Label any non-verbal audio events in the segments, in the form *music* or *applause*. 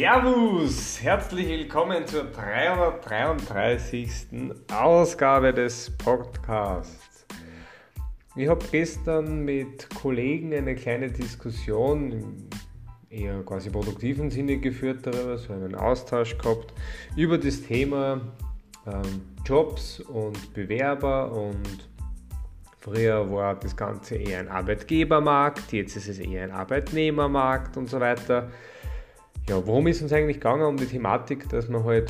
Servus! Herzlich willkommen zur 333. Ausgabe des Podcasts. Ich habe gestern mit Kollegen eine kleine Diskussion im eher quasi produktiven Sinne geführt darüber, so einen Austausch gehabt über das Thema ähm, Jobs und Bewerber und Früher war das Ganze eher ein Arbeitgebermarkt, jetzt ist es eher ein Arbeitnehmermarkt und so weiter. Ja, worum ist uns eigentlich gegangen? Um die Thematik, dass man halt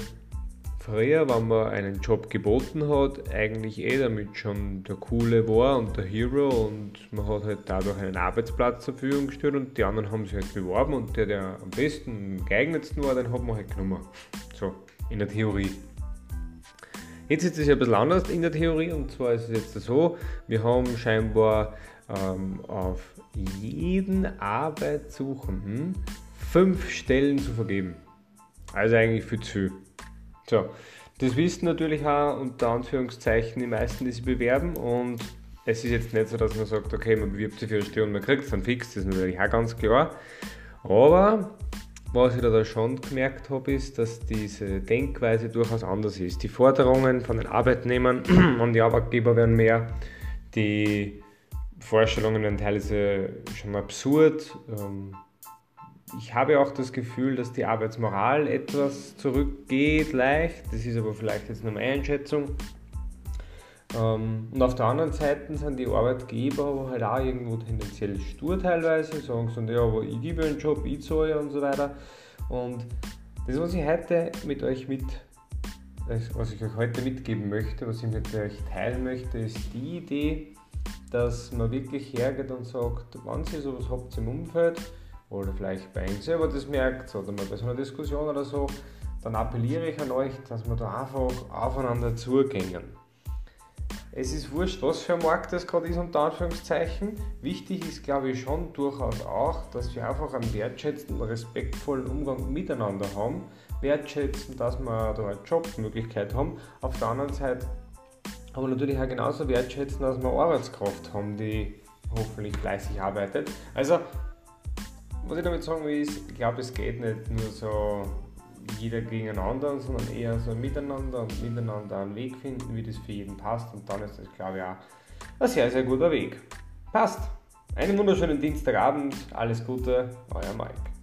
früher, wenn man einen Job geboten hat, eigentlich eh damit schon der Coole war und der Hero und man hat halt dadurch einen Arbeitsplatz zur Verfügung gestellt und die anderen haben sich halt beworben und der, der am besten, geeignetsten war, den hat man halt genommen. So, in der Theorie. Jetzt ist es ja ein bisschen anders in der Theorie und zwar ist es jetzt so, wir haben scheinbar ähm, auf jeden Arbeitssuchenden fünf Stellen zu vergeben. Also eigentlich viel zu. So, das wissen natürlich auch unter Anführungszeichen die meisten, die sich bewerben und es ist jetzt nicht so, dass man sagt, okay, man bewirbt sich für eine Stelle und man kriegt es dann fix, das ist natürlich auch ganz klar. Aber was ich da schon gemerkt habe, ist, dass diese Denkweise durchaus anders ist. Die Forderungen von den Arbeitnehmern *clears throat* an die Arbeitgeber werden mehr, die Vorstellungen werden teilweise schon absurd. Ähm, ich habe auch das Gefühl, dass die Arbeitsmoral etwas zurückgeht, leicht. Das ist aber vielleicht jetzt nur meine Einschätzung. Ähm, und auf der anderen Seite sind die Arbeitgeber aber halt auch irgendwo tendenziell stur teilweise, sagen so, ja, aber ich gebe einen Job, ich zahle und so weiter. Und das, was ich heute mit euch mit, was ich euch heute mitgeben möchte, was ich mit euch teilen möchte, ist die Idee, dass man wirklich hergeht und sagt, wenn ihr sowas habt im Umfeld oder vielleicht bei euch selber das merkt oder mal bei so einer Diskussion oder so, dann appelliere ich an euch, dass wir da einfach aufeinander zugängen es ist wurscht, was für ein Markt das gerade ist, unter Anführungszeichen. Wichtig ist, glaube ich, schon durchaus auch, dass wir einfach einen wertschätzenden, respektvollen Umgang miteinander haben. Wertschätzen, dass wir da eine Jobmöglichkeit haben. Auf der anderen Seite aber natürlich auch genauso wertschätzen, dass wir Arbeitskraft haben, die hoffentlich fleißig arbeitet. Also, was ich damit sagen will, ist, ich glaube, es geht nicht nur so jeder gegeneinander, sondern eher so miteinander und miteinander einen Weg finden, wie das für jeden passt. Und dann ist das, glaube ich, auch ein sehr, sehr guter Weg. Passt. Einen wunderschönen Dienstagabend. Alles Gute, euer Mike.